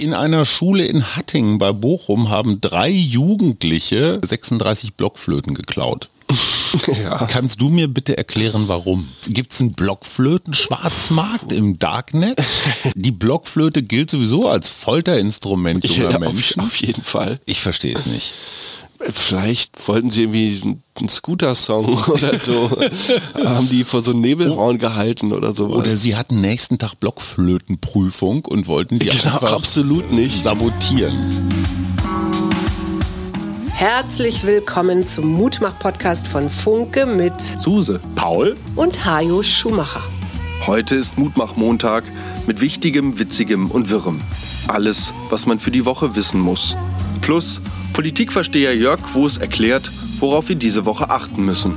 In einer Schule in Hattingen bei Bochum haben drei Jugendliche 36 Blockflöten geklaut. Ja. Kannst du mir bitte erklären, warum? Gibt es einen Blockflöten-Schwarzmarkt im Darknet? Die Blockflöte gilt sowieso als Folterinstrument junger ja, Menschen. Auf, auf jeden Fall. Ich verstehe es nicht. Vielleicht wollten sie irgendwie einen Scooter-Song oder so. haben die vor so einem Nebelhorn gehalten oder so. Oder sie hatten nächsten Tag Blockflötenprüfung und wollten die genau, einfach absolut nicht sabotieren. Herzlich willkommen zum Mutmach-Podcast von Funke mit Suse, Paul und Hajo Schumacher. Heute ist Mutmach-Montag mit Wichtigem, Witzigem und Wirrem. Alles, was man für die Woche wissen muss. Plus Politikversteher Jörg Quos erklärt, worauf wir diese Woche achten müssen.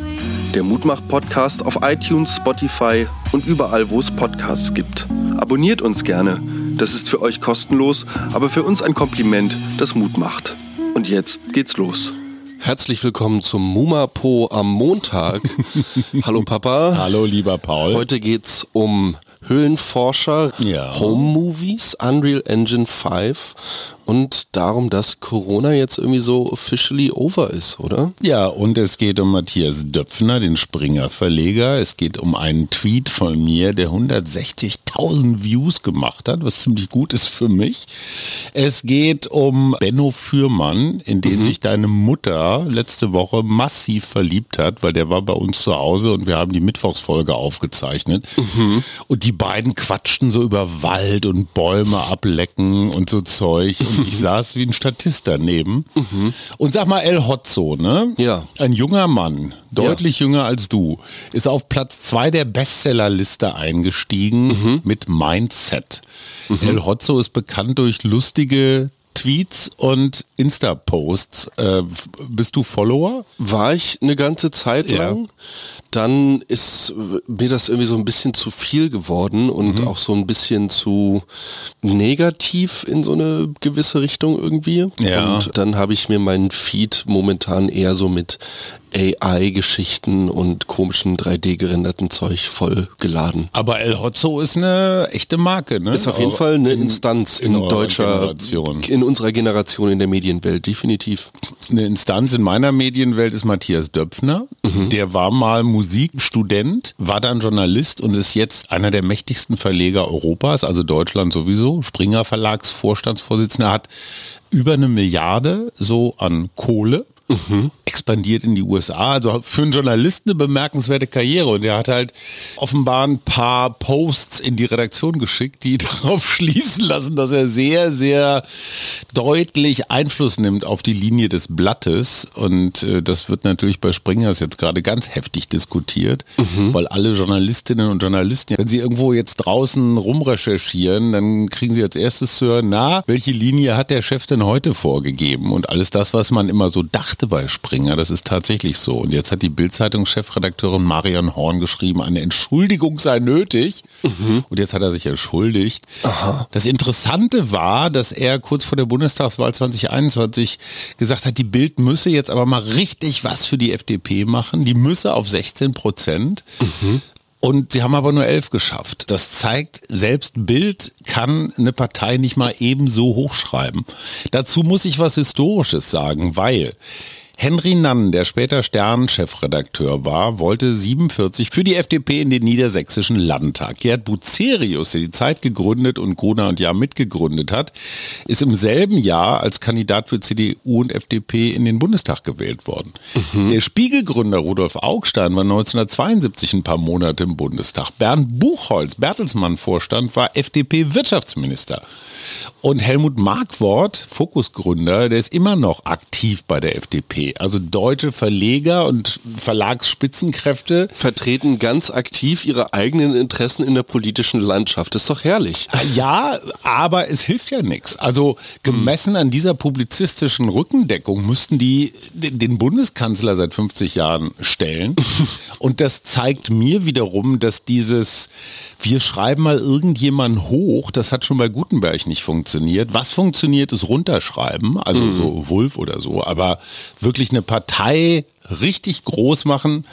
Der Mutmach-Podcast auf iTunes, Spotify und überall, wo es Podcasts gibt. Abonniert uns gerne. Das ist für euch kostenlos, aber für uns ein Kompliment, das Mut macht. Und jetzt geht's los. Herzlich willkommen zum Mumapo am Montag. Hallo Papa. Hallo lieber Paul. Heute geht's um Höhlenforscher, ja. Home Movies, Unreal Engine 5 und darum, dass Corona jetzt irgendwie so officially over ist, oder? Ja, und es geht um Matthias Döpfner, den Springer Verleger. Es geht um einen Tweet von mir, der 160.000 Views gemacht hat, was ziemlich gut ist für mich. Es geht um Benno Fürmann, in den mhm. sich deine Mutter letzte Woche massiv verliebt hat, weil der war bei uns zu Hause und wir haben die Mittwochsfolge aufgezeichnet. Mhm. Und die beiden quatschten so über Wald und Bäume ablecken und so Zeug. Und ich saß wie ein Statist daneben. Mhm. Und sag mal, El Hotzo, ne? Ja. Ein junger Mann, deutlich ja. jünger als du, ist auf Platz zwei der Bestsellerliste eingestiegen mhm. mit Mindset. Mhm. El Hotzo ist bekannt durch lustige Tweets und Insta-Posts. Äh, bist du Follower? War ich eine ganze Zeit lang. Ja. Dann ist mir das irgendwie so ein bisschen zu viel geworden und mhm. auch so ein bisschen zu negativ in so eine gewisse Richtung irgendwie. Ja. Und dann habe ich mir meinen Feed momentan eher so mit AI-Geschichten und komischen 3D-gerenderten Zeug voll geladen. Aber El Hotzo ist eine echte Marke, ne? Ist auf jeden Fall eine Instanz in, in deutscher, Generation. in unserer Generation in der Medienwelt, definitiv. Eine Instanz in meiner Medienwelt ist Matthias Döpfner. Mhm. Der war mal Musikstudent, war dann Journalist und ist jetzt einer der mächtigsten Verleger Europas, also Deutschland sowieso. Springer Verlags Vorstandsvorsitzender hat über eine Milliarde so an Kohle mhm. expandiert in die USA. Also für einen Journalisten eine bemerkenswerte Karriere. Und er hat halt offenbar ein paar Posts in die Redaktion geschickt, die darauf schließen lassen, dass er sehr, sehr deutlich Einfluss nimmt auf die Linie des Blattes. Und äh, das wird natürlich bei Springers jetzt gerade ganz heftig diskutiert, mhm. weil alle Journalistinnen und Journalisten, wenn sie irgendwo jetzt draußen rumrecherchieren, dann kriegen sie als erstes zu hören, na, welche Linie hat der Chef denn heute vorgegeben? Und alles das, was man immer so dachte, dachte bei Springer, das ist tatsächlich so. Und jetzt hat die Bild-Zeitung-Chefredakteurin Marion Horn geschrieben, eine Entschuldigung sei nötig. Mhm. Und jetzt hat er sich entschuldigt. Aha. Das Interessante war, dass er kurz vor der Bundestagswahl 2021 gesagt hat, die Bild müsse jetzt aber mal richtig was für die FDP machen. Die müsse auf 16 Prozent. Mhm. Und sie haben aber nur elf geschafft. Das zeigt, selbst Bild kann eine Partei nicht mal ebenso hochschreiben. Dazu muss ich was Historisches sagen, weil Henry Nann, der später Stern-Chefredakteur war, wollte 47 für die FDP in den niedersächsischen Landtag. Gerd Bucerius, der die Zeit gegründet und Gruner und Jahr mitgegründet hat, ist im selben Jahr als Kandidat für CDU und FDP in den Bundestag gewählt worden. Mhm. Der Spiegelgründer Rudolf Augstein war 1972 ein paar Monate im Bundestag. Bernd Buchholz, Bertelsmann-Vorstand, war FDP-Wirtschaftsminister. Und Helmut Markwort, Fokusgründer, der ist immer noch aktiv bei der FDP. Also deutsche Verleger und Verlagsspitzenkräfte vertreten ganz aktiv ihre eigenen Interessen in der politischen Landschaft. Das ist doch herrlich. Ja, aber es hilft ja nichts. Also gemessen an dieser publizistischen Rückendeckung müssten die den Bundeskanzler seit 50 Jahren stellen. Und das zeigt mir wiederum, dass dieses wir schreiben mal irgendjemanden hoch, das hat schon bei Gutenberg nicht funktioniert. Was funktioniert, ist runterschreiben, also mhm. so Wulf oder so, aber wirklich eine Partei richtig groß machen,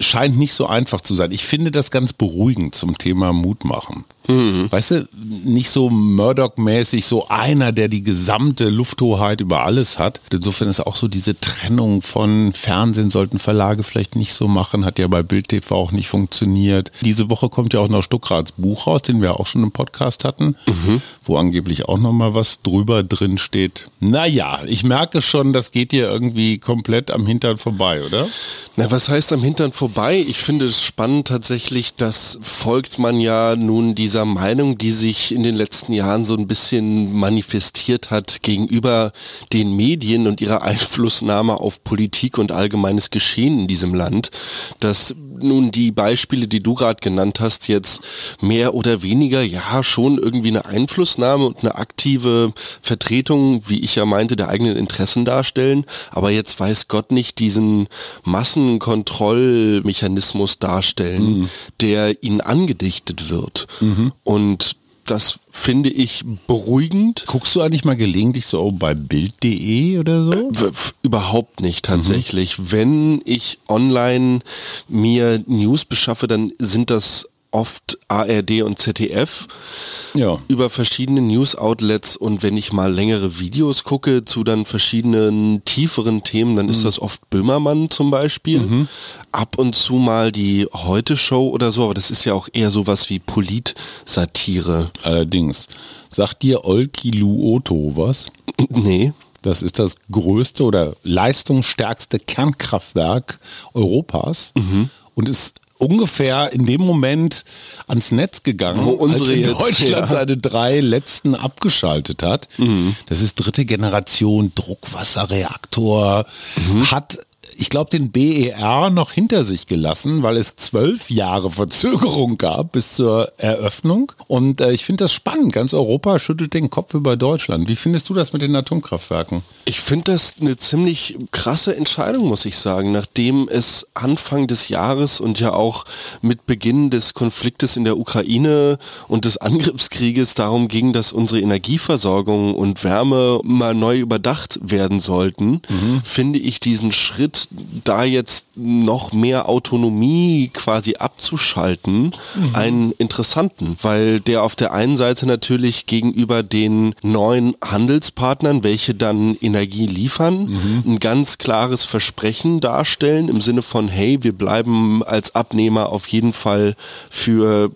scheint nicht so einfach zu sein. Ich finde das ganz beruhigend zum Thema Mut machen. Mhm. Weißt du, nicht so Murdoch-mäßig, so einer, der die gesamte Lufthoheit über alles hat. Insofern ist auch so diese Trennung von Fernsehen sollten Verlage vielleicht nicht so machen, hat ja bei Bild TV auch nicht funktioniert. Diese Woche kommt ja auch noch Stuckrats Buch raus, den wir auch schon im Podcast hatten, mhm. wo angeblich auch noch mal was drüber drin steht. Naja, ich merke schon, das geht dir irgendwie komplett am Hintern vorbei, oder? Na, was heißt am Hintern vorbei? Ich finde es spannend tatsächlich, dass folgt man ja nun dieser Meinung, die sich in den letzten Jahren so ein bisschen manifestiert hat gegenüber den Medien und ihrer Einflussnahme auf Politik und allgemeines Geschehen in diesem Land, dass nun die Beispiele, die du gerade genannt hast, jetzt mehr oder weniger ja schon irgendwie eine Einflussnahme und eine aktive Vertretung, wie ich ja meinte, der eigenen Interessen darstellen, aber jetzt weiß Gott nicht diesen Massenkontrollmechanismus darstellen, mhm. der ihnen angedichtet wird. Mhm. Und das finde ich beruhigend. Guckst du eigentlich mal gelegentlich so bei Bild.de oder so? Überhaupt nicht tatsächlich. Mhm. Wenn ich online mir News beschaffe, dann sind das oft ARD und ZDF ja. über verschiedene News-Outlets und wenn ich mal längere Videos gucke zu dann verschiedenen tieferen Themen, dann mhm. ist das oft Böhmermann zum Beispiel. Mhm. Ab und zu mal die Heute-Show oder so, aber das ist ja auch eher sowas wie Polit-Satire. Allerdings. Sagt dir Olki Luoto was? Nee. Das ist das größte oder leistungsstärkste Kernkraftwerk Europas mhm. und ist ungefähr in dem Moment ans Netz gegangen, Wo unsere als in Deutschland ja. seine drei letzten abgeschaltet hat. Mhm. Das ist dritte Generation Druckwasserreaktor, mhm. hat ich glaube, den BER noch hinter sich gelassen, weil es zwölf Jahre Verzögerung gab bis zur Eröffnung. Und äh, ich finde das spannend. Ganz Europa schüttelt den Kopf über Deutschland. Wie findest du das mit den Atomkraftwerken? Ich finde das eine ziemlich krasse Entscheidung, muss ich sagen, nachdem es Anfang des Jahres und ja auch mit Beginn des Konfliktes in der Ukraine und des Angriffskrieges darum ging, dass unsere Energieversorgung und Wärme mal neu überdacht werden sollten, mhm. finde ich diesen Schritt da jetzt noch mehr Autonomie quasi abzuschalten, mhm. einen interessanten, weil der auf der einen Seite natürlich gegenüber den neuen Handelspartnern, welche dann Energie liefern, mhm. ein ganz klares Versprechen darstellen im Sinne von, hey, wir bleiben als Abnehmer auf jeden Fall für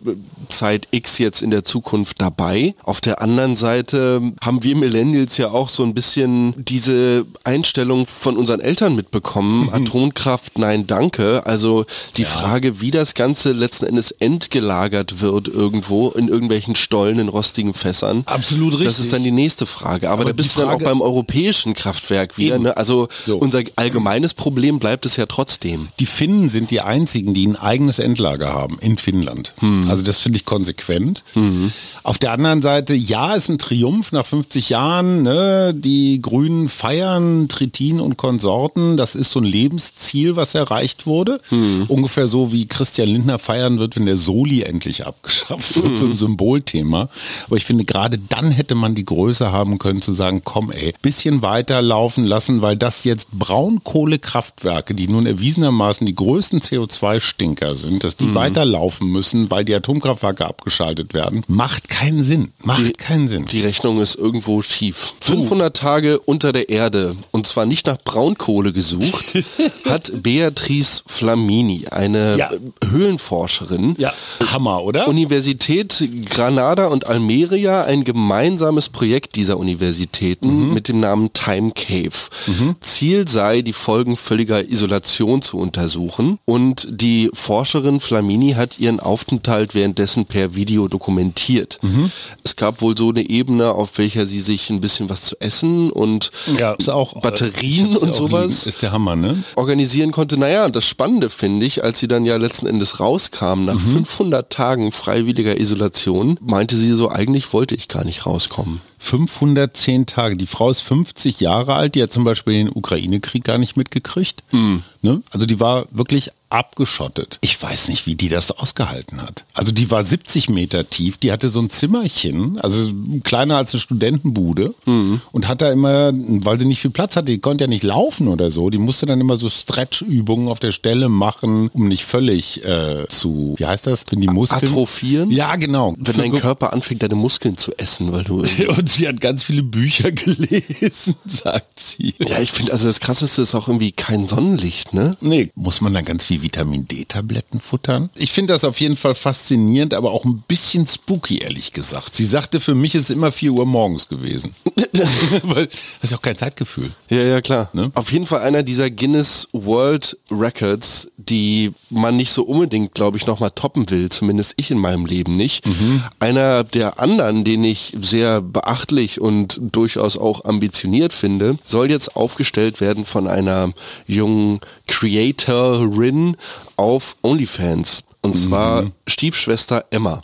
Zeit X jetzt in der Zukunft dabei. Auf der anderen Seite haben wir Millennials ja auch so ein bisschen diese Einstellung von unseren Eltern mitbekommen, Atomkraft, nein, danke. Also die ja. Frage, wie das Ganze letzten Endes entgelagert wird irgendwo in irgendwelchen Stollen in rostigen Fässern. Absolut richtig. Das ist dann die nächste Frage. Aber, Aber da bist du dann auch beim europäischen Kraftwerk wieder. Ne? Also so. unser allgemeines Problem bleibt es ja trotzdem. Die Finnen sind die einzigen, die ein eigenes Endlager haben in Finnland. Hm. Also das finde ich konsequent. Mhm. Auf der anderen Seite, ja, ist ein Triumph nach 50 Jahren. Ne? Die Grünen feiern Tritin und Konsorten. Das ist so ein Lebensziel, was erreicht wurde. Mhm. Ungefähr so wie Christian Lindner feiern wird, wenn der Soli endlich abgeschafft wird, mhm. so ein Symbolthema. Aber ich finde, gerade dann hätte man die Größe haben können zu sagen, komm ey, bisschen weiterlaufen lassen, weil das jetzt Braunkohlekraftwerke, die nun erwiesenermaßen die größten CO2-Stinker sind, dass die mhm. weiterlaufen müssen, weil die Atomkraftwerke abgeschaltet werden, macht keinen Sinn. Macht die, keinen Sinn. Die Rechnung ist irgendwo schief. 500 Tage unter der Erde und zwar nicht nach Braunkohle gesucht, hat Beatrice Flamini, eine ja. Höhlenforscherin. Ja, Hammer, oder? Universität Granada und Almeria, ein gemeinsames Projekt dieser Universitäten mhm. mit dem Namen Time Cave. Mhm. Ziel sei, die Folgen völliger Isolation zu untersuchen und die Forscherin Flamini hat ihren Aufenthalt währenddessen per Video dokumentiert. Mhm. Es gab wohl so eine Ebene, auf welcher sie sich ein bisschen was zu essen und ja, auch, äh, Batterien und sowas. Ist der Hammer, ne? Ne? organisieren konnte. Naja, das Spannende finde ich, als sie dann ja letzten Endes rauskam, nach mhm. 500 Tagen freiwilliger Isolation, meinte sie so, eigentlich wollte ich gar nicht rauskommen. 510 Tage. Die Frau ist 50 Jahre alt, die hat zum Beispiel den Ukraine-Krieg gar nicht mitgekriegt. Mhm. Ne? Also die war wirklich abgeschottet. Ich weiß nicht, wie die das ausgehalten hat. Also die war 70 Meter tief, die hatte so ein Zimmerchen, also kleiner als eine Studentenbude mhm. und hat da immer, weil sie nicht viel Platz hatte, die konnte ja nicht laufen oder so, die musste dann immer so Stretch-Übungen auf der Stelle machen, um nicht völlig äh, zu, wie heißt das, wenn die Muskeln... Atrophieren? Ja, genau. Wenn dein Körper anfängt, deine Muskeln zu essen, weil du... und sie hat ganz viele Bücher gelesen, sagt sie. Ja, ich finde, also das Krasseste ist auch irgendwie kein Sonnenlicht, ne? Nee, muss man dann ganz viel Vitamin D-Tabletten futtern? Ich finde das auf jeden Fall faszinierend, aber auch ein bisschen spooky, ehrlich gesagt. Sie sagte, für mich ist es immer 4 Uhr morgens gewesen. Weil das ist ja auch kein Zeitgefühl. Ja, ja, klar. Ne? Auf jeden Fall einer dieser Guinness World Records, die man nicht so unbedingt, glaube ich, nochmal toppen will, zumindest ich in meinem Leben nicht. Mhm. Einer der anderen, den ich sehr beachtlich und durchaus auch ambitioniert finde, soll jetzt aufgestellt werden von einer jungen Creatorin auf OnlyFans. Und zwar mhm. Stiefschwester Emma.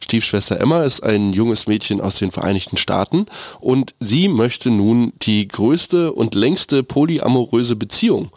Stiefschwester Emma ist ein junges Mädchen aus den Vereinigten Staaten und sie möchte nun die größte und längste polyamoröse Beziehung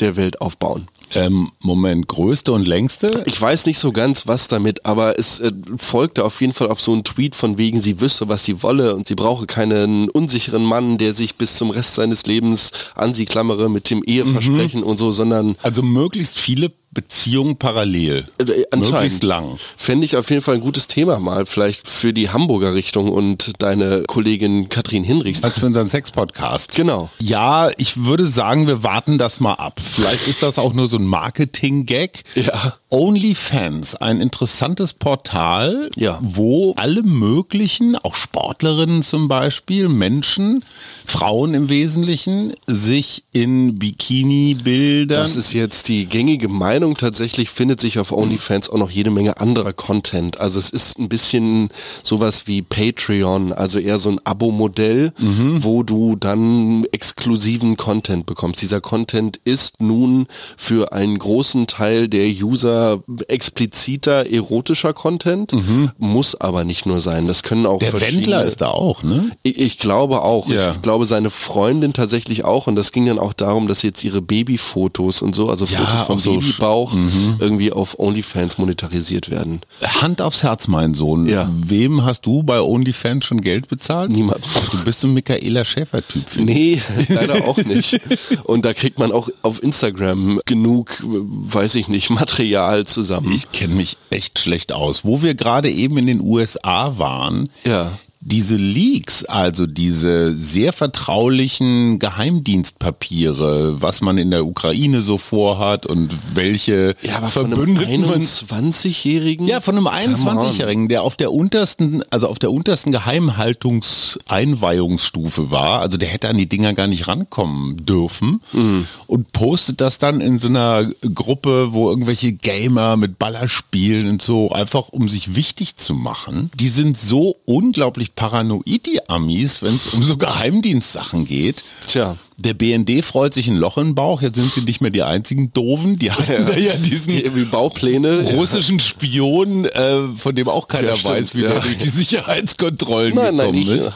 der Welt aufbauen. Ähm, Moment, größte und längste? Ich weiß nicht so ganz, was damit, aber es äh, folgte auf jeden Fall auf so einen Tweet von wegen, sie wüsste, was sie wolle und sie brauche keinen unsicheren Mann, der sich bis zum Rest seines Lebens an sie klammere mit dem Eheversprechen mhm. und so, sondern... Also möglichst viele Beziehungen parallel. Äh, Möglichst lang. Fände ich auf jeden Fall ein gutes Thema mal, vielleicht für die Hamburger Richtung und deine Kollegin Katrin Hinrichs. Als für unseren Sex-Podcast. Genau. Ja, ich würde sagen, wir warten das mal ab. Vielleicht ist das auch nur so ein Marketing-Gag. Ja. OnlyFans, ein interessantes Portal, ja. wo alle möglichen, auch Sportlerinnen zum Beispiel, Menschen, Frauen im Wesentlichen, sich in Bikini-Bildern. Das ist jetzt die gängige Meinung. Tatsächlich findet sich auf OnlyFans auch noch jede Menge anderer Content. Also es ist ein bisschen sowas wie Patreon, also eher so ein Abo-Modell, mhm. wo du dann exklusiven Content bekommst. Dieser Content ist nun für einen großen Teil der User expliziter erotischer Content, mhm. muss aber nicht nur sein. Das können auch Der Wendler ist da auch, ne? Ich, ich glaube auch. Ja. Ich glaube seine Freundin tatsächlich auch und das ging dann auch darum, dass jetzt ihre Babyfotos und so, also ja, Fotos vom so Babybauch mhm. irgendwie auf OnlyFans monetarisiert werden. Hand aufs Herz, mein Sohn. Ja. Wem hast du bei OnlyFans schon Geld bezahlt? Niemand. Du bist ein Michaela Schäfer-Typ. Nee, leider auch nicht. Und da kriegt man auch auf Instagram genug, weiß ich nicht, Material Material zusammen. Ich kenne mich echt schlecht aus. Wo wir gerade eben in den USA waren, ja diese Leaks, also diese sehr vertraulichen Geheimdienstpapiere, was man in der Ukraine so vorhat und welche ja, aber Verbündeten von einem 21-Jährigen? Ja, von einem 21-Jährigen, der auf der untersten, also auf der untersten Geheimhaltungseinweihungsstufe war, also der hätte an die Dinger gar nicht rankommen dürfen mhm. und postet das dann in so einer Gruppe, wo irgendwelche Gamer mit Baller spielen und so, einfach um sich wichtig zu machen. Die sind so unglaublich paranoid, die Amis, wenn es um so Geheimdienstsachen geht. Tja. Der BND freut sich ein Loch im Bauch. Jetzt sind sie nicht mehr die einzigen Doofen. Die hatten ja, ja diesen die Baupläne. russischen Spion, äh, von dem auch keiner ja, weiß, wie ja. der durch die Sicherheitskontrollen nein, gekommen nein, ist.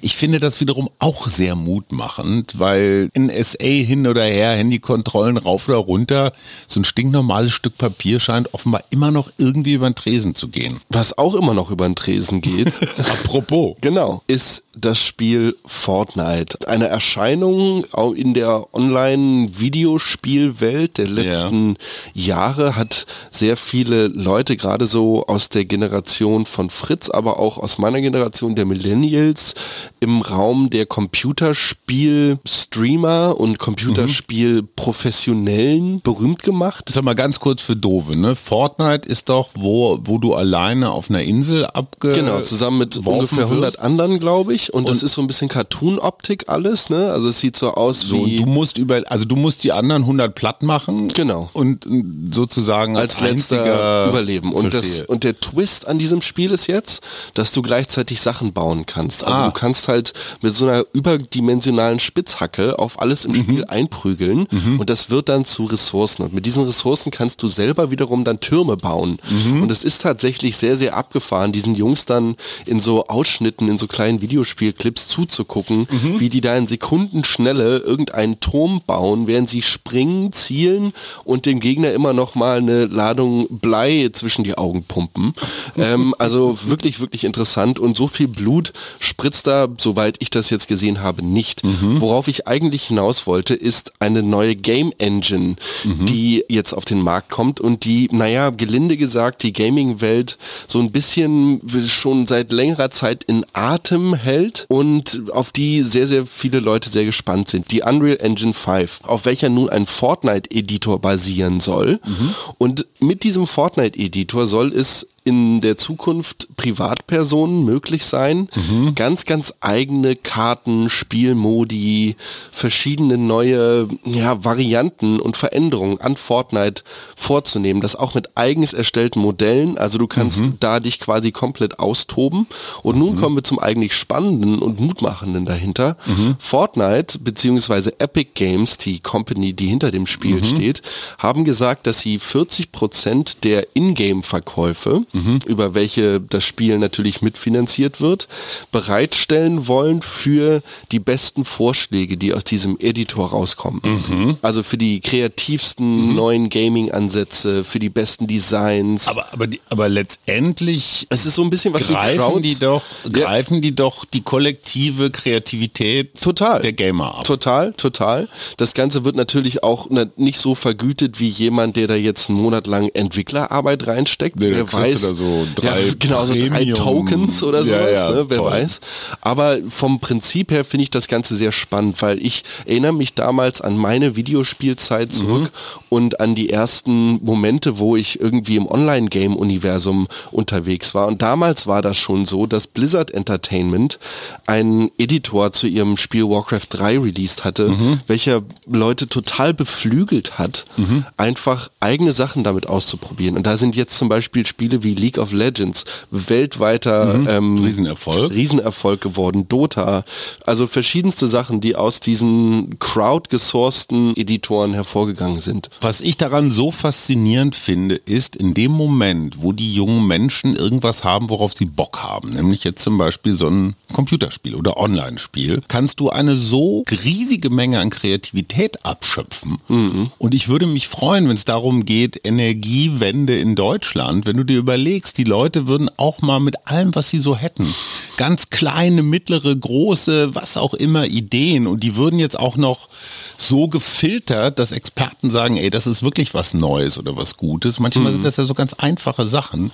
Ich finde das wiederum auch sehr mutmachend, weil in SA hin oder her, Handykontrollen rauf oder runter, so ein stinknormales Stück Papier scheint offenbar immer noch irgendwie über den Tresen zu gehen. Was auch immer noch über den Tresen geht. Apropos. Genau. Ist das Spiel Fortnite. Eine Erscheinung in der Online-Videospielwelt der letzten ja. Jahre hat sehr viele Leute, gerade so aus der Generation von Fritz, aber auch aus meiner Generation der Millennials, im Raum der Computerspiel-Streamer und Computerspiel-Professionellen berühmt gemacht. Sag mal ganz kurz für Dove, ne? Fortnite ist doch, wo, wo du alleine auf einer Insel abge... Genau, zusammen mit ungefähr 100 anderen, glaube ich. Und, und das ist so ein bisschen Cartoon-Optik alles, ne? Also es sieht so aus so, wie... Du musst über, also du musst die anderen 100 platt machen. Genau. Und sozusagen als, als letzter überleben. Und, das, und der Twist an diesem Spiel ist jetzt, dass du gleichzeitig Sachen bauen kannst. Also ah. du kannst halt halt mit so einer überdimensionalen Spitzhacke auf alles im Spiel einprügeln und das wird dann zu Ressourcen. Und mit diesen Ressourcen kannst du selber wiederum dann Türme bauen. Und es ist tatsächlich sehr, sehr abgefahren, diesen Jungs dann in so Ausschnitten, in so kleinen Videospielclips zuzugucken, wie die da in Sekundenschnelle irgendeinen Turm bauen, während sie springen, zielen und dem Gegner immer noch mal eine Ladung Blei zwischen die Augen pumpen. ähm, also wirklich, wirklich interessant und so viel Blut spritzt da, soweit ich das jetzt gesehen habe, nicht. Worauf ich eigentlich hinaus wollte, ist eine neue Game Engine, die jetzt auf den Markt kommt und die, naja, gelinde gesagt, die Gaming-Welt so ein bisschen schon seit längerer Zeit in Atem hält und auf die sehr, sehr viele Leute sehr gespannt sind. Die Unreal Engine 5, auf welcher nun ein Fortnite-Editor basieren soll. Und mit diesem Fortnite-Editor soll es in der Zukunft Privatpersonen möglich sein, ganz, ganz eigene Karten, Spielmodi, verschiedene neue ja, Varianten und Veränderungen an Fortnite vorzunehmen. Das auch mit eigens erstellten Modellen. Also du kannst da dich quasi komplett austoben. Und nun kommen wir zum eigentlich Spannenden und Mutmachenden dahinter. Fortnite beziehungsweise Epic Games, die Company, die hinter dem Spiel steht, haben gesagt, dass sie 40 Prozent der Ingame-Verkäufe über welche das Spiel natürlich mitfinanziert wird, bereitstellen wollen für die besten Vorschläge, die aus diesem Editor rauskommen. Also für die kreativsten neuen Gaming-Ansätze, für die besten Designs. Aber, aber, die, aber letztendlich es ist so ein bisschen was greifen die doch, Ja. greifen die doch die kollektive Kreativität Total. der Gamer ab. Total, total. Das Ganze wird natürlich auch nicht so vergütet wie jemand, der da jetzt einen Monat lang Entwicklerarbeit reinsteckt. Nee, du weiß. Da so drei ja, genau, so drei Tokens oder Ja, sowas, ja, ne, wer toll. weiß. Aber vom Prinzip her finde ich das Ganze sehr spannend, weil ich erinnere mich damals an meine Videospielzeit zurück und an die ersten Momente, wo ich irgendwie im Online-Game-Universum unterwegs war. Und damals war das schon so, dass Blizzard Entertainment einen Editor zu ihrem Spiel Warcraft 3 released hatte, welcher Leute total beflügelt hat, einfach eigene Sachen damit auszuprobieren. Und da sind jetzt zum Beispiel Spiele wie League of Legends weltweiter ähm, Riesenerfolg. Riesenerfolg geworden. Dota, also verschiedenste Sachen, die aus diesen crowd-gesourcten Editoren hervorgegangen sind. Was ich daran so faszinierend finde, ist in dem Moment, wo die jungen Menschen irgendwas haben, worauf sie Bock haben, nämlich jetzt zum Beispiel so ein Computerspiel oder Online-Spiel, kannst du eine so riesige Menge an Kreativität abschöpfen. Und ich würde mich freuen, wenn es darum geht, Energiewende in Deutschland, wenn du dir überlegst, die Leute würden auch mal mit allem, was sie so hätten, ganz kleine, mittlere, große, was auch immer Ideen und die würden jetzt auch noch so gefiltert, dass Experten sagen, ey, das ist wirklich was Neues oder was Gutes. Manchmal sind das ja so ganz einfache Sachen.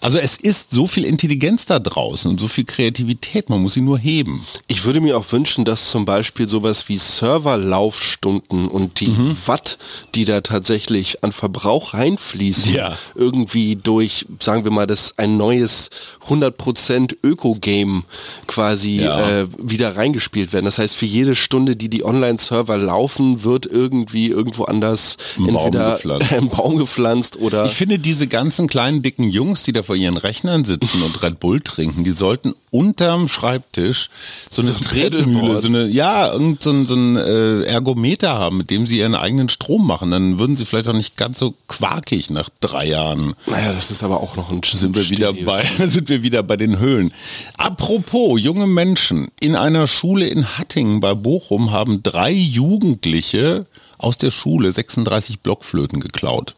Also es ist so viel Intelligenz da draußen und so viel Kreativität, man muss sie nur heben. Ich würde mir auch wünschen, dass zum Beispiel sowas wie Serverlaufstunden und die Watt, die da tatsächlich an Verbrauch reinfließen, Ja. irgendwie durch, sagen wir mal, das ein neues 100% Öko-Game quasi Ja. äh, wieder reingespielt werden. Das heißt, für jede Stunde, die die Online-Server laufen, wird irgendwie irgendwo anders Ein Baum entweder gepflanzt. ein Baum gepflanzt oder Ich finde diese ganzen kleinen dicken Jungs, die da vor ihren Rechnern sitzen und Red Bull trinken, die sollten unterm Schreibtisch so eine So ein Tretmühle, so eine, ja, irgend so ein, so ein äh, Ergometer haben, mit dem sie ihren eigenen Strom machen. Dann würden sie vielleicht auch nicht ganz so quakig nach drei Jahren. naja, das ist aber auch noch ein Sind wir wieder bei, sind wir wieder bei den Höhlen. Apropos junge Menschen. In einer Schule in Hattingen bei Bochum haben drei Jugendliche aus der Schule 36 Blockflöten geklaut.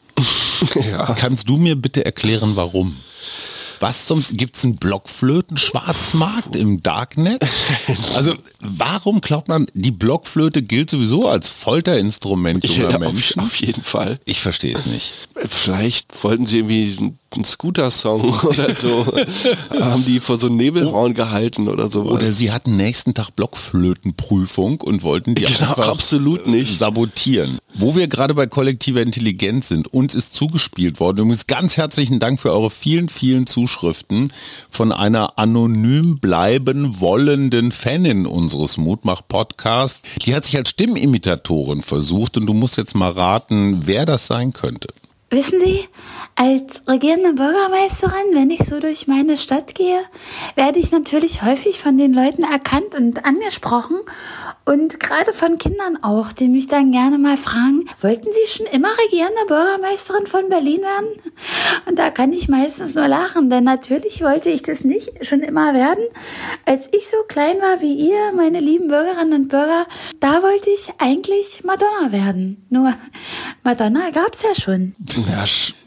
ja. Kannst du mir bitte erklären, warum? Was zum, gibt's einen Blockflöten-Schwarzmarkt im Darknet? Also, warum klaut man, die Blockflöte gilt sowieso als Folterinstrument junger Ja, auf, Menschen? auf jeden Fall. Ich verstehe es nicht. Vielleicht wollten sie irgendwie einen Scooter-Song oder so. haben die vor so einem Nebelraum gehalten oder sowas. Oder sie hatten nächsten Tag Blockflötenprüfung und wollten die Genau, einfach absolut nicht. sabotieren. Wo wir gerade bei kollektiver Intelligenz sind, uns ist zugespielt worden. Übrigens ganz herzlichen Dank für eure vielen, vielen Zuschriften von einer anonym bleiben wollenden Fanin unseres Mutmach-Podcasts. Die hat sich als Stimmimitatorin versucht und du musst jetzt mal raten, wer das sein könnte. Wissen Sie, als regierende Bürgermeisterin, wenn ich so durch meine Stadt gehe, werde ich natürlich häufig von den Leuten erkannt und angesprochen und gerade von Kindern auch, die mich dann gerne mal fragen, wollten Sie schon immer regierende Bürgermeisterin von Berlin werden? Und da kann ich meistens nur lachen, denn natürlich wollte ich das nicht schon immer werden. Als ich so klein war wie ihr, meine lieben Bürgerinnen und Bürger, da wollte ich eigentlich Madonna werden. Nur Madonna gab's ja schon. Ja,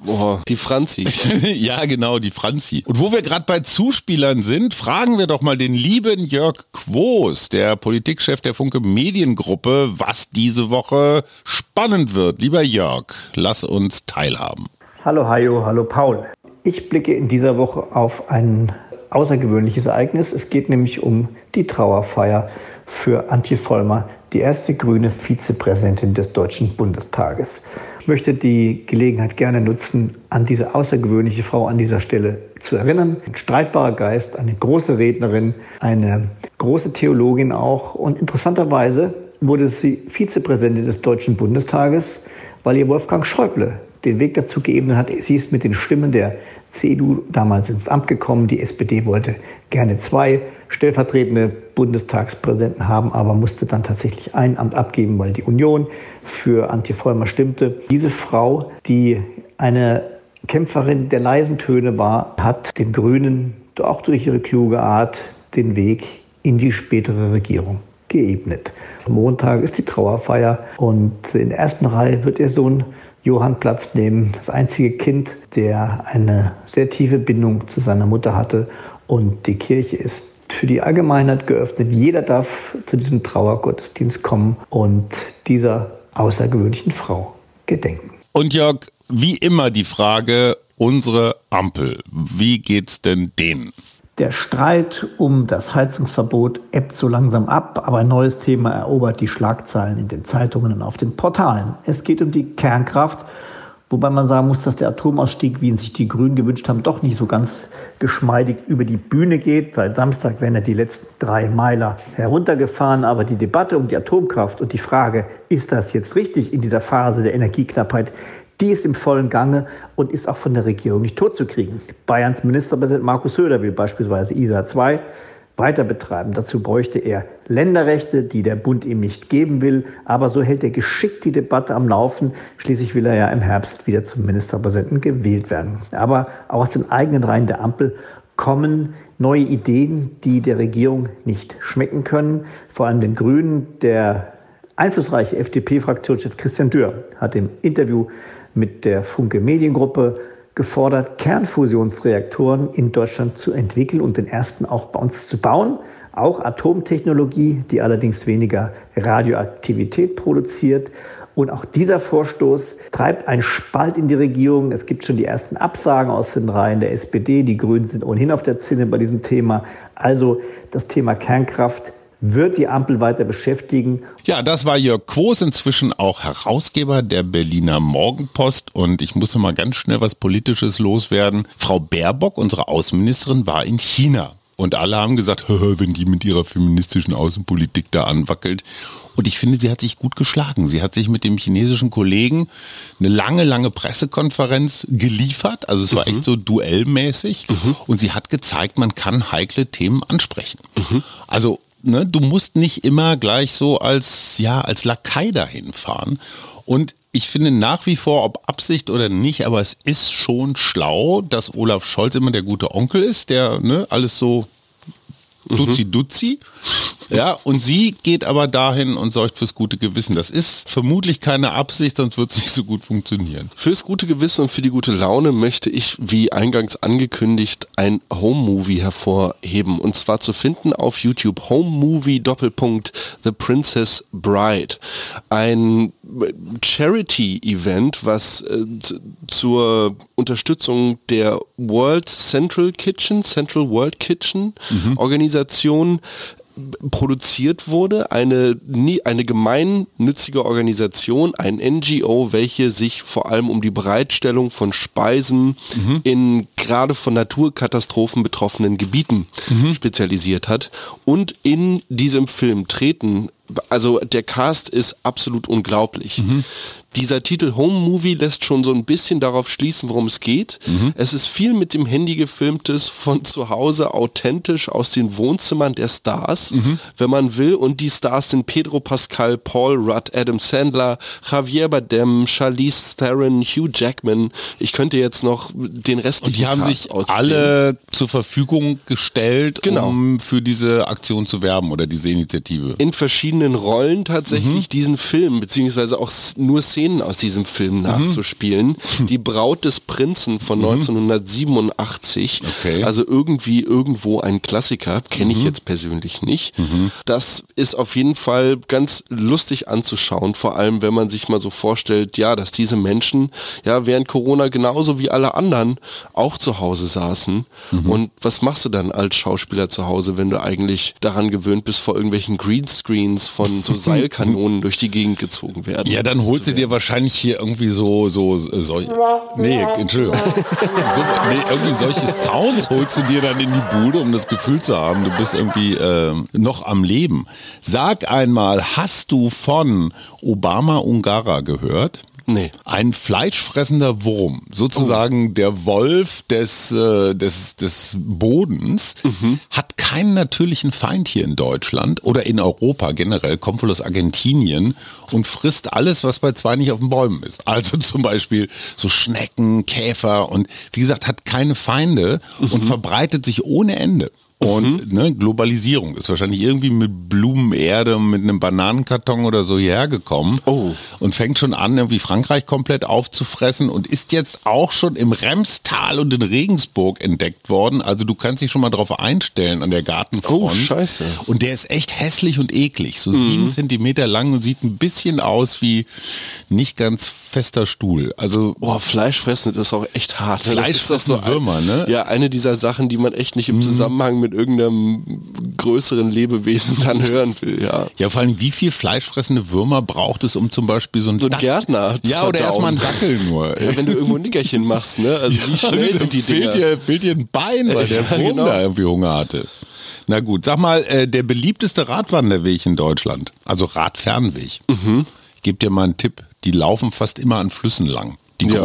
oh, die Franzi. ja, genau, die Franzi. Und wo wir gerade bei Zuspielern sind, fragen wir doch mal den lieben Jörg Quos, der Politikchef der Funk Funke Mediengruppe, was diese Woche spannend wird. Lieber Jörg, lass uns teilhaben. Hallo Hajo, hallo Paul. Ich blicke in dieser Woche auf ein außergewöhnliches Ereignis. Es geht nämlich um die Trauerfeier für Antje Vollmer, die erste grüne Vizepräsidentin des Deutschen Bundestages. Ich möchte die Gelegenheit gerne nutzen, an diese außergewöhnliche Frau an dieser Stelle zu erinnern. Ein streitbarer Geist, eine große Rednerin, eine große Theologin auch. Und interessanterweise wurde sie Vizepräsidentin des Deutschen Bundestages, weil ihr Wolfgang Schäuble den Weg dazu geebnet hat. Sie ist mit den Stimmen der CDU damals ins Amt gekommen. Die SPD wollte gerne zwei stellvertretende Bundestagspräsidenten haben, aber musste dann tatsächlich ein Amt abgeben, weil die Union für Antje Vollmer stimmte. Diese Frau, die eine Kämpferin der leisen Töne war, hat den Grünen auch durch ihre kluge Art den Weg in die spätere Regierung geebnet. Montag ist die Trauerfeier und in der ersten Reihe wird ihr Sohn Johann Platz nehmen, das einzige Kind, der eine sehr tiefe Bindung zu seiner Mutter hatte. Und die Kirche ist für die Allgemeinheit geöffnet. Jeder darf zu diesem Trauergottesdienst kommen und dieser außergewöhnlichen Frau gedenken. Und Jörg, wie immer die Frage, unsere Ampel, wie geht's denn denen? Der Streit um das Heizungsverbot ebbt so langsam ab, aber ein neues Thema erobert die Schlagzeilen in den Zeitungen und auf den Portalen. Es geht um die Kernkraft, wobei man sagen muss, dass der Atomausstieg, wie ihn sich die Grünen gewünscht haben, doch nicht so ganz geschmeidig über die Bühne geht. Seit Samstag werden ja die letzten drei Meiler heruntergefahren, aber die Debatte um die Atomkraft und die Frage, ist das jetzt richtig in dieser Phase der Energieknappheit, die ist im vollen Gange und ist auch von der Regierung nicht totzukriegen. Bayerns Ministerpräsident Markus Söder will beispielsweise ISA 2 weiter betreiben. Dazu bräuchte er Länderrechte, die der Bund ihm nicht geben will. Aber so hält er geschickt die Debatte am Laufen. Schließlich will er ja im Herbst wieder zum Ministerpräsidenten gewählt werden. Aber auch aus den eigenen Reihen der Ampel kommen neue Ideen, die der Regierung nicht schmecken können. Vor allem den Grünen. Der einflussreiche FDP-Fraktionschef Christian Dürr hat im Interview mit der Funke Mediengruppe gefordert, Kernfusionsreaktoren in Deutschland zu entwickeln und den ersten auch bei uns zu bauen. Auch Atomtechnologie, die allerdings weniger Radioaktivität produziert. Und auch dieser Vorstoß treibt einen Spalt in die Regierung. Es gibt schon die ersten Absagen aus den Reihen der SPD. Die Grünen sind ohnehin auf der Zinne bei diesem Thema. Also das Thema Kernkraft wird die Ampel weiter beschäftigen. Ja, das war Jörg Quos, inzwischen auch Herausgeber der Berliner Morgenpost. Und ich muss noch mal ganz schnell was Politisches loswerden. Frau Baerbock, unsere Außenministerin, war in China. Und alle haben gesagt, wenn die mit ihrer feministischen Außenpolitik da anwackelt. Und ich finde, sie hat sich gut geschlagen. Sie hat sich mit dem chinesischen Kollegen eine lange, lange Pressekonferenz geliefert. Also es war mhm. echt so duellmäßig. Mhm. Und sie hat gezeigt, man kann heikle Themen ansprechen. Mhm. Also ne, du musst nicht immer gleich so als, ja, als Lakai dahin fahren. Und ich finde nach wie vor, ob Absicht oder nicht, aber es ist schon schlau, dass Olaf Scholz immer der gute Onkel ist, der ne, alles so duzi duzi. Ja, und sie geht aber dahin und sorgt fürs gute Gewissen. Das ist vermutlich keine Absicht, sonst wird es nicht so gut funktionieren. Fürs gute Gewissen und für die gute Laune möchte ich, wie eingangs angekündigt, ein Home-Movie hervorheben. Und zwar zu finden auf YouTube. Home-Movie Doppelpunkt The Princess Bride. Ein Charity-Event, was äh, zur Unterstützung der World Central Kitchen, Central World Kitchen mhm. Organisation produziert wurde, eine, eine gemeinnützige Organisation, ein NGO, welche sich vor allem um die Bereitstellung von Speisen mhm. in gerade von Naturkatastrophen betroffenen Gebieten mhm. spezialisiert hat. Und in diesem Film treten also der Cast ist absolut unglaublich. Mhm. Dieser Titel Home Movie lässt schon so ein bisschen darauf schließen, worum es geht. Mhm. Es ist viel mit dem Handy gefilmtes, von zu Hause authentisch aus den Wohnzimmern der Stars, Mhm. wenn man will. Und die Stars sind Pedro Pascal, Paul Rudd, Adam Sandler, Javier Bardem, Charlize Theron, Hugh Jackman. Ich könnte jetzt noch den Rest Und die haben sich alle zur Verfügung gestellt, Genau. um für diese Aktion zu werben oder diese Initiative. in verschiedenen Rollen tatsächlich Mhm. diesen Film, beziehungsweise auch nur Szenen aus diesem Mhm. Film nachzuspielen. Die Braut des Prinzen von 1987. Okay. Also irgendwie irgendwo ein Klassiker, kenne Mhm. ich jetzt persönlich nicht. Das ist auf jeden Fall ganz lustig anzuschauen, vor allem wenn man sich mal so vorstellt, ja, dass diese Menschen ja während Corona genauso wie alle anderen auch zu Hause saßen. Mhm. Und was machst du dann als Schauspieler zu Hause, wenn du eigentlich daran gewöhnt bist, vor irgendwelchen Greenscreens von so Seilkanonen durch die Gegend gezogen werden? Ja, dann holst du dir wahrscheinlich hier irgendwie so, so, so, nee, Entschuldigung. So, nee, irgendwie solche Sounds holst du dir dann in die Bude, um das Gefühl zu haben, du bist irgendwie äh, noch am Leben. Sag einmal, hast du von Obama Ungara gehört? Nee. Ein fleischfressender Wurm, sozusagen der Wolf des, äh, des, des Bodens, hat keinen natürlichen Feind hier in Deutschland oder in Europa generell, kommt wohl aus Argentinien und frisst alles, was bei zwei nicht auf den Bäumen ist. Also zum Beispiel so Schnecken, Käfer und wie gesagt, hat keine Feinde und verbreitet sich ohne Ende. Und ne, Globalisierung ist wahrscheinlich irgendwie mit Blumenerde, mit einem Bananenkarton oder so hierher gekommen Oh. und fängt schon an, irgendwie Frankreich komplett aufzufressen und ist jetzt auch schon im Remstal und in Regensburg entdeckt worden. Also du kannst dich schon mal drauf einstellen an der Gartenfront. Oh, scheiße. Und der ist echt hässlich und eklig. So sieben Zentimeter lang und sieht ein bisschen aus wie nicht ganz fester Stuhl. Also Boah, Fleisch fressen, das ist auch echt hart. ne? Das ist doch Fleischfressende ein- Würmer, ne? Ja, eine dieser Sachen, die man echt nicht im Zusammenhang mit irgendeinem größeren Lebewesen dann hören will, ja. Ja, vor allem, wie viel fleischfressende Würmer braucht es, um zum Beispiel so ein, So ein Dac- Gärtner zu Ja, oder verdauen. erstmal ein Dackel nur. Ja, wenn du irgendwo ein Nickerchen machst, ne? Also wie schnell sind die fehlt Dinger? dir, fehlt dir ein Bein, weil der Ja, Wurm genau. da irgendwie Hunger hatte. Na gut, sag mal, äh, der beliebteste Radwanderweg in Deutschland, also Radfernweg, Mhm. ich gebe dir mal einen Tipp, die laufen fast immer an Flüssen lang, die Ja.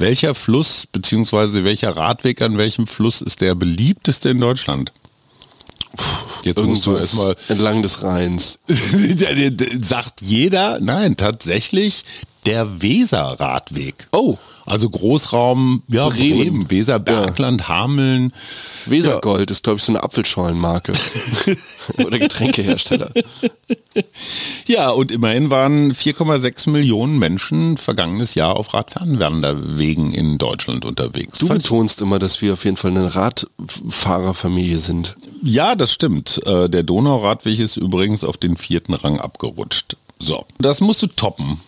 Welcher Fluss beziehungsweise welcher Radweg an welchem Fluss ist der beliebteste in Deutschland? Jetzt musst du Irgendwas erstmal entlang des Rheins. Sagt jeder, nein, tatsächlich der Weser-Radweg. Oh. Also Großraum, ja, Bremen. Bremen, Weser, Bergland, Hameln. Wesergold ist, glaube ich, so eine Apfelschorlenmarke. Oder Getränkehersteller. Ja, und immerhin waren 4,6 Millionen Menschen vergangenes Jahr auf Radfernwanderwegen in Deutschland unterwegs. Du betonst immer, dass wir auf jeden Fall eine Radfahrerfamilie sind. Ja, das stimmt. Äh, Der Donauradweg ist übrigens auf den vierten Rang abgerutscht. So, das musst du toppen.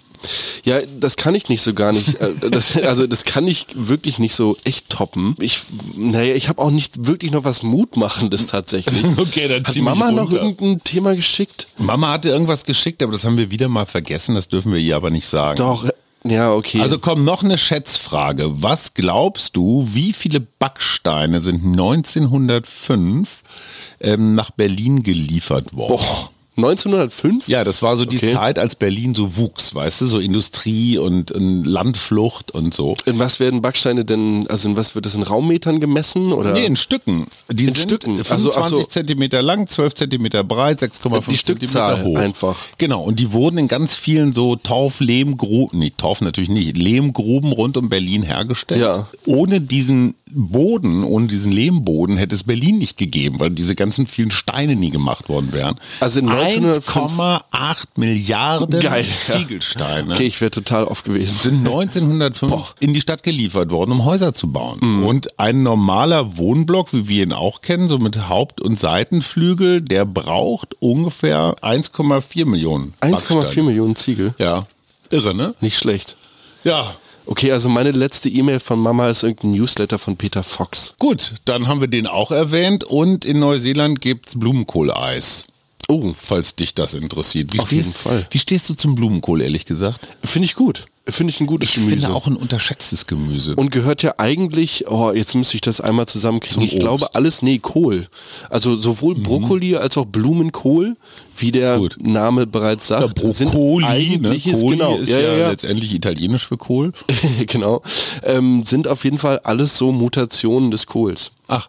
Ja, das kann ich nicht so gar nicht. äh, Das, also das kann ich wirklich nicht so echt toppen. Ich, naja, ich habe auch nicht wirklich noch was Mutmachendes tatsächlich. Okay, dann Hat Mama noch irgendein Thema geschickt? Mama hatte irgendwas geschickt, aber das haben wir wieder mal vergessen. Das dürfen wir ihr aber nicht sagen. Doch, ja, okay. Also komm, noch eine Schätzfrage. Was glaubst du, wie viele Backsteine sind 1905 ähm, nach Berlin geliefert worden? Boah, 1905? Ja, das war so die Okay. Zeit, als Berlin so wuchs, weißt du, so Industrie und, und Landflucht und so. In was werden Backsteine denn, also in was wird das in Raummetern gemessen? Oder? Nee, in Stücken. Die In sind Stücken. 25 Also, so. Zentimeter lang, 12 Zentimeter breit, 6,5 Die Stückzahl Zentimeter hoch. einfach. Genau, und die wurden in ganz vielen so Torf-Lehmgruben, nicht Torf natürlich nicht, Lehmgruben rund um Berlin hergestellt. Ja. Ohne diesen Boden, ohne diesen Lehmboden hätte es Berlin nicht gegeben, weil diese ganzen vielen Steine nie gemacht worden wären. Also in 1905 1,8 Milliarden Geil. ja. Ziegelsteine Okay, ich wäre total oft gewesen. sind 1905 in die Stadt geliefert worden, um Häuser zu bauen. Mhm. Und ein normaler Wohnblock, wie wir ihn auch kennen, so mit Haupt- und Seitenflügel, der braucht ungefähr 1,4 Millionen. 1,4 Backsteine. Millionen Ziegel. Ja, irre, ne? Nicht schlecht. Ja. Okay, also meine letzte E-Mail von Mama ist irgendein Newsletter von Peter Fox. Gut, dann haben wir den auch erwähnt und in Neuseeland gibt's Blumenkohleis. Oh, Falls dich das interessiert. Wie Auf jeden Fall. Wie stehst du zum Blumenkohl, ehrlich gesagt? finde ich gut. Finde ich ein gutes Ich Gemüse. finde auch ein unterschätztes Gemüse. Und gehört ja eigentlich, oh, jetzt müsste ich das einmal zusammenkriegen. Ich glaube alles, nee, Kohl. Also sowohl Brokkoli als auch Blumenkohl, wie der Gut. Name bereits sagt, sind Brokkoli, ne? eigentlich ist, Kohli genau, ist ja, ja, ja, ja. letztendlich italienisch für Kohl. genau, ähm, sind auf jeden Fall alles so Mutationen des Kohls. Ach,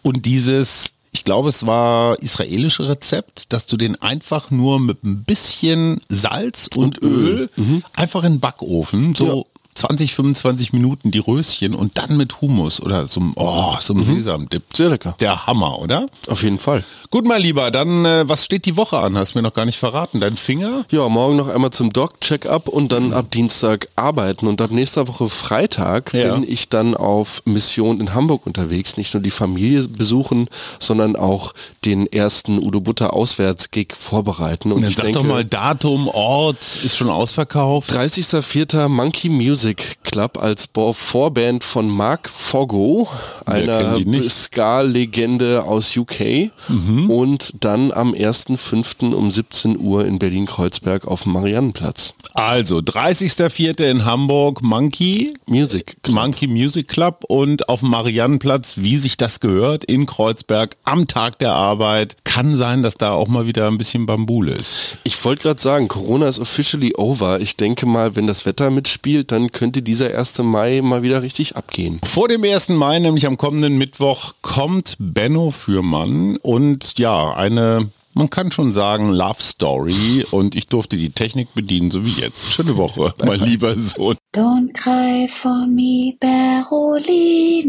und dieses, ich glaube, es war israelische Rezept, dass du den einfach nur mit ein bisschen Salz und, Und Öl. Öl, einfach in den Backofen, so. 20, 25 Minuten die Röschen und dann mit Hummus oder so, einem- oh, so einem Sesamdip. Sehr lecker. Der Hammer, oder? Auf jeden Fall. Gut, mein Lieber, dann, äh, was steht die Woche an? Hast du mir noch gar nicht verraten. Dein Finger? Ja, morgen noch einmal zum Doc-Check-up und dann ab Dienstag arbeiten. Und ab nächster Woche Freitag Ja. bin ich dann auf Mission in Hamburg unterwegs. Nicht nur die Familie besuchen, sondern auch den ersten Udo Butter Auswärtsgig vorbereiten. Und Dann ich sag denke, doch mal Datum, Ort, ist schon ausverkauft. 30.04. Monkey Music Club als Vorband von Mark Foggo, einer? Ska-Legende aus UK. Mhm. Und dann am 1.05. um 17 Uhr in Berlin-Kreuzberg auf dem Mariannenplatz. Also, 30.04. in Hamburg, Monkey. Music. Monkey Music Club und auf dem Mariannenplatz, wie sich das gehört, in Kreuzberg am Tag der Arbeit. Kann sein, dass da auch mal wieder ein bisschen Bambule ist. Ich wollte gerade sagen, Corona ist officially over. Ich denke mal, wenn das Wetter mitspielt, dann könnte dieser 1. Mai mal wieder richtig abgehen. Vor dem 1. Mai, nämlich am kommenden Mittwoch, kommt Benno Fürmann und ja, eine, man kann schon sagen, Love Story und ich durfte die Technik bedienen, so wie jetzt. Schöne Woche, mein lieber Sohn. Don't cry for me, Berolina.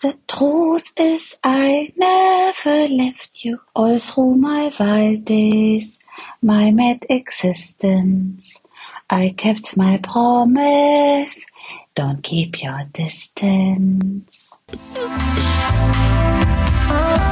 The truth is I never left you all through my wild days, my mad existence. I kept my promise. Don't keep your distance.